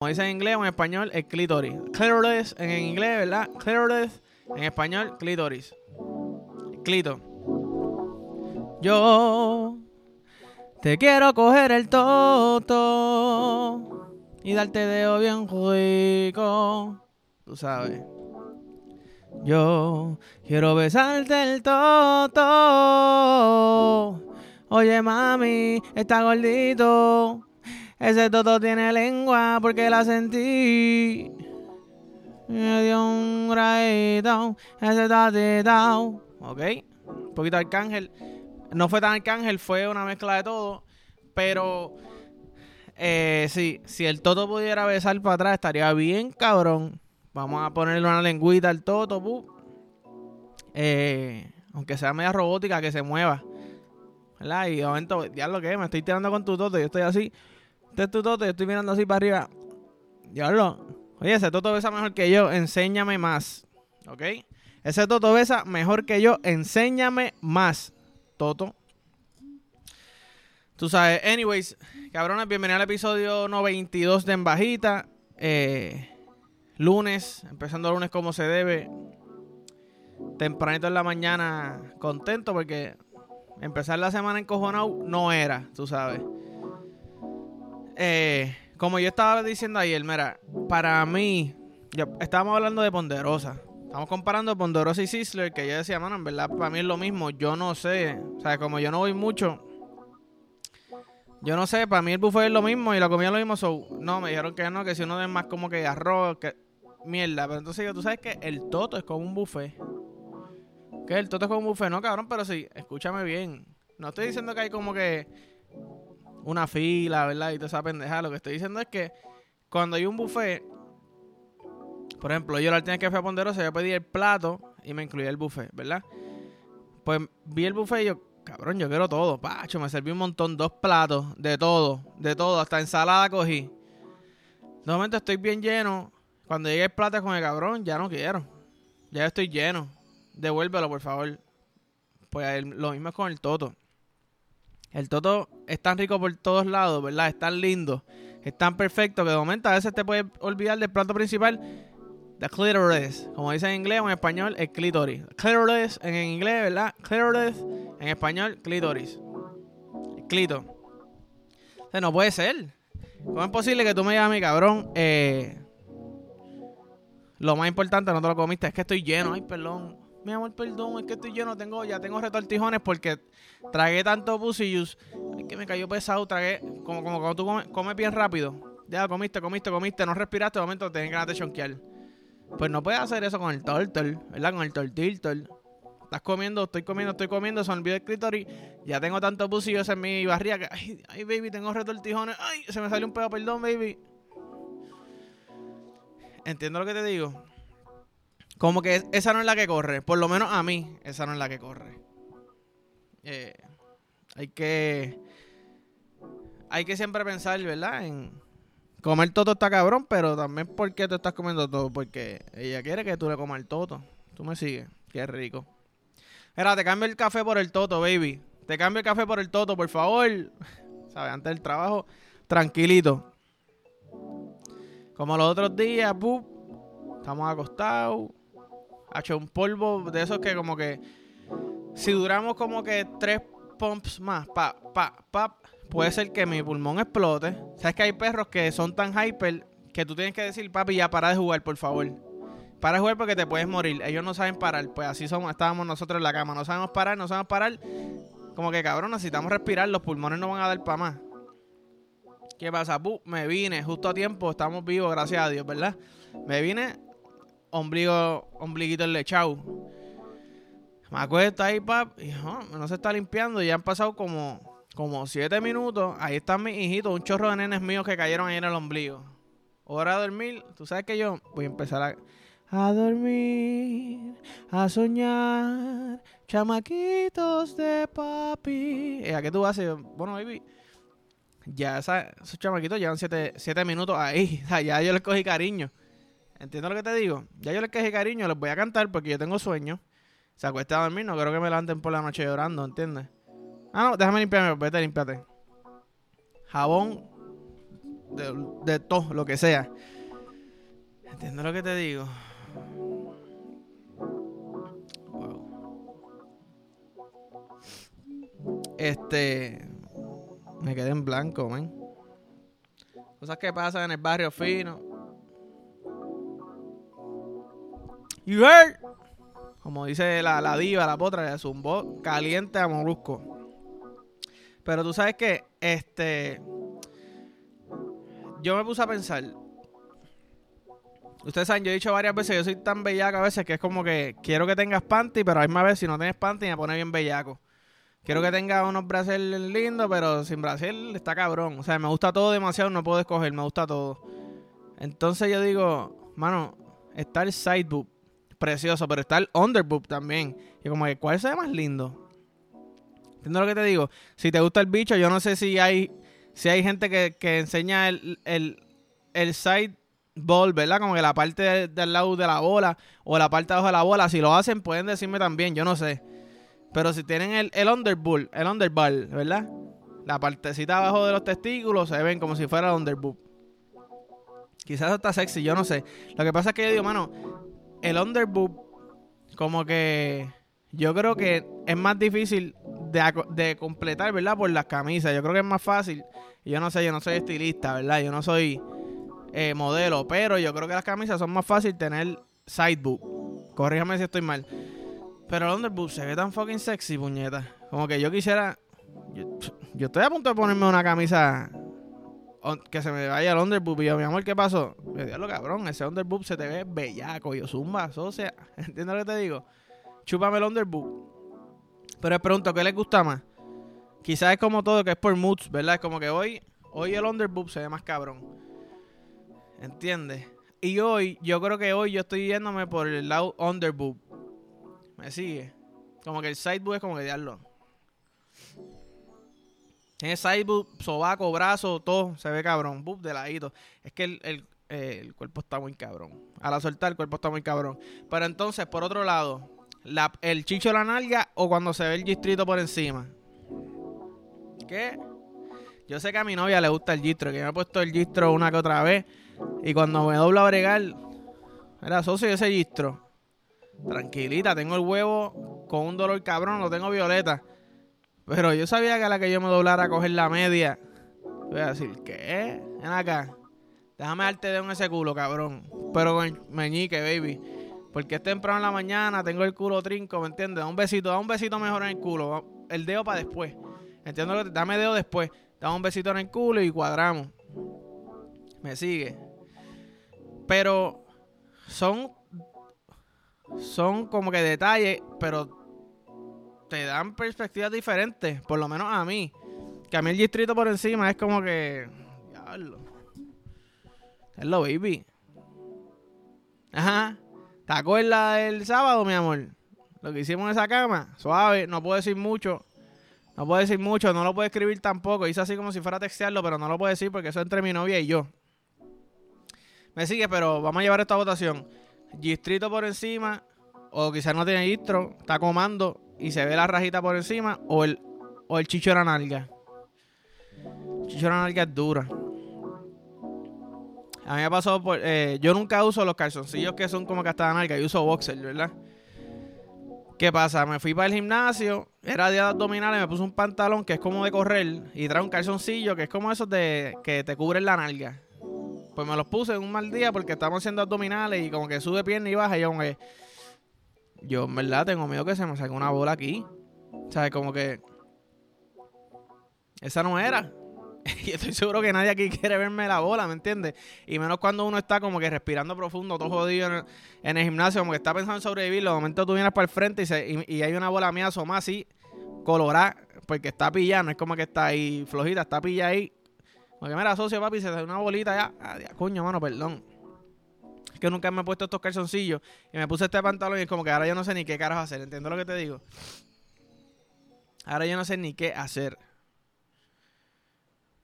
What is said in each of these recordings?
como dice en inglés o en español, el clítoris. Clitoris en inglés, ¿verdad? Clitoris en español, clítoris. Clito. Yo te quiero coger el toto y darte dedo bien rico. Tú sabes. Yo quiero besarte el toto. Oye, mami, está gordito. Ese toto tiene lengua porque la sentí. Me dio un gradito. Ese tatito. Ok. Un poquito arcángel. No fue tan arcángel, fue una mezcla de todo. Pero. Eh, sí, si el toto pudiera besar para atrás, estaría bien cabrón. Vamos a ponerle una lengüita al toto. Eh, aunque sea media robótica, que se mueva. ¿Verdad? Y de momento, ya lo que es, me estoy tirando con tu toto. Yo estoy así. Este es tu toto, yo estoy mirando así para arriba. Diablo. Oye, ese toto besa mejor que yo. Enséñame más. ¿Ok? Ese toto besa mejor que yo. Enséñame más. Toto. Tú sabes, anyways, cabrones, bienvenido al episodio 92 de En Bajita. Eh, lunes, empezando el lunes como se debe. Tempranito en la mañana, contento porque empezar la semana encojonado no era, tú sabes. Eh, como yo estaba diciendo ayer, mira, para mí, ya estábamos hablando de Ponderosa. Estamos comparando Ponderosa y Sizzler, que yo decía, mano, en verdad, para mí es lo mismo. Yo no sé, o sea, como yo no voy mucho, yo no sé, para mí el buffet es lo mismo y la comida es lo mismo. So, no, me dijeron que no, que si uno es más como que arroz, que mierda. Pero entonces yo, tú sabes que el toto es como un buffet. Que el toto es como un buffet, no, cabrón, pero sí, escúchame bien. No estoy diciendo que hay como que una fila, ¿verdad? Y toda esa pendeja. Lo que estoy diciendo es que cuando hay un buffet, por ejemplo, yo la última que fui a Ponderosa, yo pedí el plato y me incluía el buffet, ¿verdad? Pues vi el buffet y yo, cabrón, yo quiero todo, pacho, me serví un montón, dos platos, de todo, de todo, hasta ensalada cogí. De momento estoy bien lleno. Cuando llegue el plato con el cabrón, ya no quiero. Ya estoy lleno. Devuélvelo, por favor. Pues lo mismo es con el toto. El toto es tan rico por todos lados, ¿verdad? Es tan lindo, es tan perfecto que de momento a veces te puedes olvidar del plato principal. The clitoris, como dice en inglés o en español, el clitoris. Clitoris en inglés, ¿verdad? Clitoris en español, clitoris. El clito. O sea, no puede ser. ¿Cómo es posible que tú me mi cabrón? Eh, lo más importante, no te lo comiste, es que estoy lleno. Ay, perdón. Mi amor, perdón, es que estoy lleno, tengo, ya tengo retortijones porque tragué tanto pussy juice. Es que me cayó pesado, tragué, como, como cuando tú comes, comes bien rápido. Ya comiste, comiste, comiste, no respiraste, de momento tenés ganas de chonquear. Pues no puedes hacer eso con el tortel, ¿verdad? Con el tortiltor. Estás comiendo, estoy comiendo, estoy comiendo, son olvidó el clítoris. Ya tengo tanto pussy en mi barriga que, ay, ay, baby, tengo retortijones. Ay, se me salió un pedo, perdón, baby. Entiendo lo que te digo. Como que esa no es la que corre. Por lo menos a mí, esa no es la que corre. Eh, hay que. Hay que siempre pensar, ¿verdad? En comer todo está cabrón, pero también ¿por qué tú estás comiendo todo? Porque ella quiere que tú le comas el toto. Tú me sigues. Qué rico. Mira, te cambio el café por el toto, baby. Te cambio el café por el toto, por favor. ¿Sabes? Antes del trabajo, tranquilito. Como los otros días, ¡pup! estamos acostados ha hecho un polvo de esos que como que si duramos como que tres pumps más, pa, pa, pa, puede ser que mi pulmón explote. Sabes que hay perros que son tan hyper que tú tienes que decir, papi, ya para de jugar, por favor. Para de jugar porque te puedes morir. Ellos no saben parar. Pues así somos, estábamos nosotros en la cama. No sabemos parar, no sabemos parar. Como que cabrón, necesitamos respirar. Los pulmones no van a dar para más. ¿Qué pasa? me vine justo a tiempo. Estamos vivos, gracias a Dios, ¿verdad? Me vine ombligo, ombliguito el lechau. Me acuesto ahí, pap, y no se está limpiando. Ya han pasado como, como siete minutos. Ahí están mis hijitos, un chorro de nenes míos que cayeron ahí en el ombligo. Hora de dormir. Tú sabes que yo voy a empezar a, a dormir, a soñar, chamaquitos de papi. ¿Y a qué tú haces? Bueno, baby. Ya esos chamaquitos llevan siete, siete minutos ahí. ya yo les cogí cariño. ¿Entiendes lo que te digo? Ya yo les quejé cariño, les voy a cantar porque yo tengo sueño. Se acuesta a dormir, no creo que me levanten por la noche llorando, ¿entiendes? Ah, no, déjame limpiarme, vete, limpiate. Jabón de, todo, lo que sea. ¿Entiendes lo que te digo? Este. Me quedé en blanco, man. Cosas que pasan en el barrio fino. You heard? Como dice la, la diva, la potra, le zumbó caliente a Molusco. Pero tú sabes que, este. Yo me puse a pensar. Ustedes saben, yo he dicho varias veces, yo soy tan bellaco a veces que es como que quiero que tengas panty, pero a misma vez si no tienes panty me pone bien bellaco. Quiero que tenga unos brazos lindos, pero sin Brasil está cabrón. O sea, me gusta todo demasiado, no puedo escoger, me gusta todo. Entonces yo digo, mano, está el side boob, precioso, pero está el under boob también. Y como que, ¿cuál se ve más lindo? ¿Entiendes lo que te digo? Si te gusta el bicho, yo no sé si hay si hay gente que, enseña el, el, side ball, ¿verdad? Como que la parte del lado de la bola o la parte de abajo de la bola. Si lo hacen, pueden decirme también, yo no sé. Pero si tienen el, el underbull, el underball, ¿verdad? La partecita abajo de los testículos se ven como si fuera el underboob. Quizás está sexy, yo no sé. Lo que pasa es que yo digo, mano, el underboob, como que yo creo que es más difícil de, completar, ¿verdad? Por las camisas. Yo creo que es más fácil. Yo no sé, yo no soy estilista, ¿verdad? Yo no soy eh, modelo, pero yo creo que las camisas son más fácil tener sideboob. Corríjame si estoy mal. Pero el underboob se ve tan fucking sexy, puñeta. Como que yo quisiera. Yo, estoy a punto de ponerme una camisa que se me vaya el underboob. Y yo, mi amor, ¿qué pasó? Me cabrón, ese underboob se te ve bellaco. Yo, zumba, sea, ¿entiendes lo que te digo? Chúpame el underboob. Pero les pregunto, ¿qué les gusta más? Quizás es como todo, que es por moods, ¿verdad? Es como que hoy, hoy el underboob se ve más cabrón. ¿Entiendes? Y hoy, yo creo que hoy yo estoy yéndome por el lado underboob. ¿Me sigue? Como que el sideboob es como que diablo. En el sideboob, sobaco, brazo, todo se ve cabrón. Boob de ladito. Es que el, el, cuerpo está muy cabrón. A la soltar, el cuerpo está muy cabrón. Pero entonces, por otro lado, la, el chicho de la nalga o cuando se ve el gistrito por encima. ¿Qué? Yo sé que a mi novia le gusta el gistro, que me ha puesto el gistro una que otra vez. Y cuando me dobla a bregar, era socio de ese gistro. Tranquilita, tengo el huevo con un dolor cabrón, lo tengo violeta. Pero yo sabía que a la que yo me doblara a coger la media, voy a decir, ¿qué? Ven acá. Déjame darte de un ese culo, cabrón. Pero con meñique, baby. Porque es temprano en la mañana, tengo el culo trinco, ¿me entiendes? Da un besito, da un besito mejor en el culo. El dedo para después. Entiendo lo que dame dedo después. Da un besito en el culo y cuadramos. Me sigue. Pero son son como que detalles, pero te dan perspectivas diferentes, por lo menos a mí. Que a mí el distrito por encima es como que diablo. Hello, baby. Ajá. ¿Te acuerdas del sábado, mi amor? Lo que hicimos en esa cama. Suave, no puedo decir mucho. No puedo decir mucho, no lo puedo escribir tampoco. Hice así como si fuera a textearlo, pero no lo puedo decir porque eso es entre mi novia y yo. Me sigue, pero vamos a llevar esta votación. Gistrito por encima, o quizás no tiene gistro, está comando y se ve la rajita por encima, o el, o el chicho de la nalga. El chicho de la nalga es dura. A mí me pasó por. Eh, yo nunca uso los calzoncillos que son como que hasta la nalga. Yo uso boxer, ¿verdad? ¿Qué pasa? Me fui para el gimnasio, era día de abdominales, me puse un pantalón que es como de correr y trae un calzoncillo que es como esos de que te cubren la nalga. Pues me los puse en un mal día porque estamos haciendo abdominales y como que sube pierna y baja y yo como que... Yo en verdad tengo miedo que se me salga una bola aquí. O sea, como que... Esa no era. y estoy seguro que nadie aquí quiere verme la bola, ¿me entiendes? Y menos cuando uno está como que respirando profundo, todo jodido en el, gimnasio, como que está pensando en sobrevivir. De momento tú vienes para el frente y, hay una bola mía asomada así, colorada, porque está pillada, no es como que está ahí flojita, está pillada ahí. Porque mira, socio, papi, se da una bolita ya. Ah, coño, mano, perdón. Que nunca me he puesto estos calzoncillos y me puse este pantalón y es como que ahora yo no sé ni qué carajo hacer. ¿Entiendes lo que te digo? Ahora yo no sé ni qué hacer.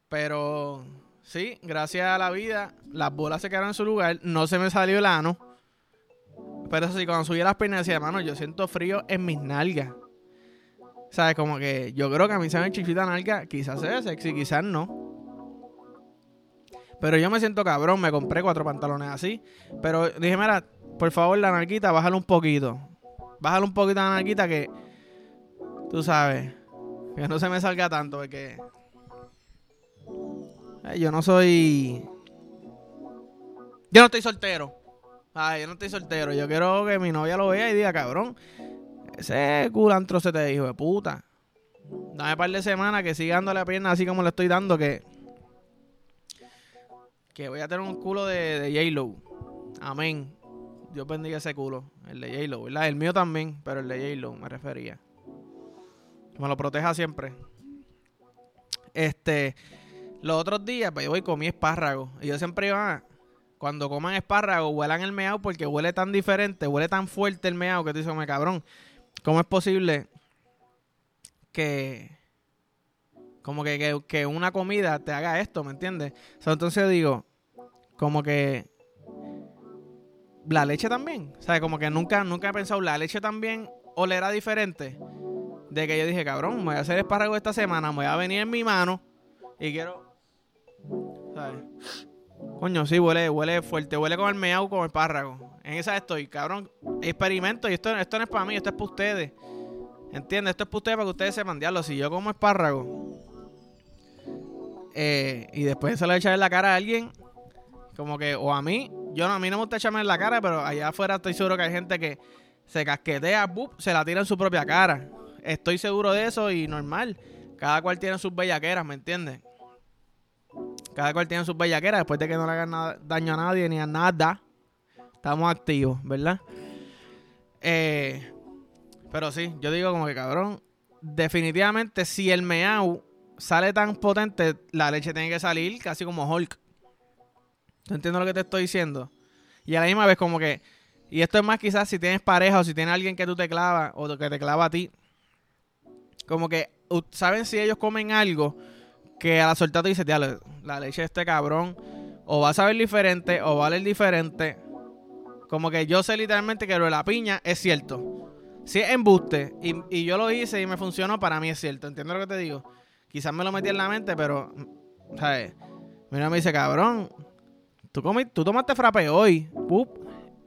Pero sí, gracias a la vida, las bolas se quedaron en su lugar. No se me salió el ano. Pero eso sí, cuando subí las piernas decía, mano, yo siento frío en mis nalgas. ¿Sabes? Como que yo creo que a mí se me chichita nalga, quizás sea sexy, quizás no. Pero yo me siento cabrón, me compré cuatro pantalones así. Pero dije, mira, por favor, la narquita, bájalo un poquito. Bájalo un poquito la narquita que, tú sabes, que no se me salga tanto, porque yo no soy... Yo no estoy soltero. Ay, yo no estoy soltero. Yo quiero que mi novia lo vea y diga, cabrón, ese culantro se te dijo de puta. Dame un par de semanas que siga dando la pierna así como le estoy dando, que que voy a tener un culo de, de J-Lo. Amén. Dios bendiga ese culo. El de J-Lo, ¿verdad? El mío también, pero el de J-Lo me refería. Me lo proteja siempre. Este, los otros días, pues yo voy comí espárrago. Y yo siempre iba, cuando coman espárrago, huelan el meao porque huele tan diferente, huele tan fuerte el meao que tú dices, me cabrón, ¿cómo es posible que, como que, que, una comida te haga esto, ¿me entiendes? entonces digo, como que la leche también, o sea, como que nunca, nunca he pensado, la leche también olerá diferente. De que yo dije, cabrón, voy a hacer espárrago esta semana, voy a venir en mi mano y quiero, ¿sabes? Coño, sí, huele, huele fuerte, huele con el meao, con el espárrago. En esa estoy, cabrón. Experimento y esto, esto no es para mí, esto es para ustedes. ¿Entiendes? Esto es para ustedes, para que ustedes sepan, diablo, si yo como espárrago eh, y después se lo echar en la cara a alguien, como que, o a mí, yo no, a mí no me gusta echarme en la cara, pero allá afuera estoy seguro que hay gente que se casquetea, se la tira en su propia cara. Estoy seguro de eso y normal. Cada cual tiene sus bellaqueras, ¿me entiendes? Cada cual tiene sus bellaqueras después de que no le hagan daño a nadie ni a nada. Estamos activos, ¿verdad? Eh, pero sí, yo digo como que cabrón. Definitivamente, si el meau sale tan potente, la leche tiene que salir casi como Hulk. ¿Tú entiendes lo que te estoy diciendo? Y a la misma vez como que... Y esto es más quizás si tienes pareja o si tienes alguien que tú te clava o que te clava a ti. Como que saben si ellos comen algo que a la soltada tú dices, la leche de este cabrón o va a saber diferente o va a leer diferente. Como que yo sé literalmente que lo de la piña es cierto. Si es embuste y, y yo lo hice y me funcionó, para mí es cierto. ¿Entiendes lo que te digo? Quizás me lo metí en la mente, pero, ¿sabes? Mira, me dice, cabrón, tú, tú tomaste frappe hoy.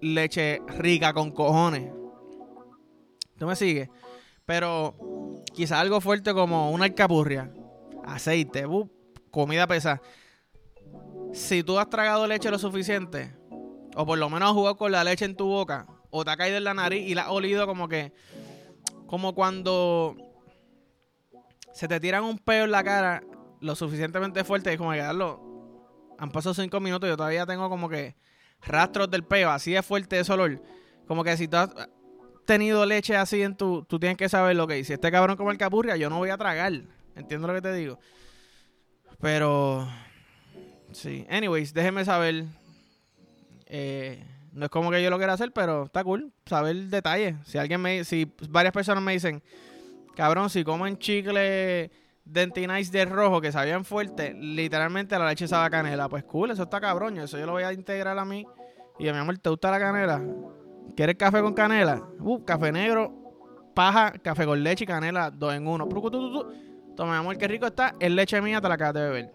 leche rica con cojones. ¿Tú me sigues? Pero quizás algo fuerte como una alcapurria, aceite, comida pesada. Si tú has tragado leche lo suficiente, o por lo menos has jugado con la leche en tu boca, o te ha caído en la nariz y la has olido como que, como cuando se te tiran un peo en la cara lo suficientemente fuerte y como que darlo. Han pasado cinco minutos y yo todavía tengo como que rastros del peo, así de fuerte ese olor. Como que si tú has tenido leche así en tu. Tú tienes que saber lo que dice. Este cabrón como el capurria, yo no voy a tragar. Entiendo lo que te digo. Pero. Sí. Anyways, déjenme saber. Eh, no es como que yo lo quiera hacer, pero está cool saber detalles. Si alguien me. Si varias personas me dicen Cabrón, si comen chicle dentinais de rojo que sabían fuerte, literalmente la leche sabe canela. Pues cool, eso está cabrón. Eso yo lo voy a integrar a mí. Y a mi amor, ¿te gusta la canela? ¿Quieres café con canela? Uh, café negro, paja, café con leche y canela, dos en uno. Toma, mi amor, qué rico está. Es leche mía, te la acabas de beber.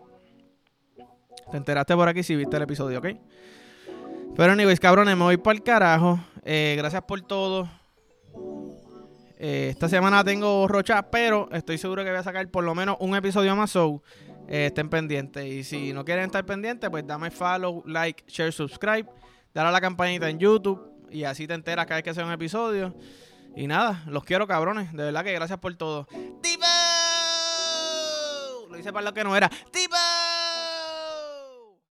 Te enteraste por aquí si viste el episodio, ¿ok? Pero, anyways, cabrones, me voy para el carajo. Eh, gracias por todo. Eh, esta semana tengo rocha, pero estoy seguro que voy a sacar por lo menos un episodio más. So, eh, estén pendientes. Y si no quieren estar pendientes, pues dame follow, like, share, subscribe. Dale a la campanita en YouTube. Y así te enteras cada vez que sea un episodio. Y nada, los quiero cabrones. De verdad que gracias por todo. ¡Tipo! Lo hice para lo que no era. ¡Tipo!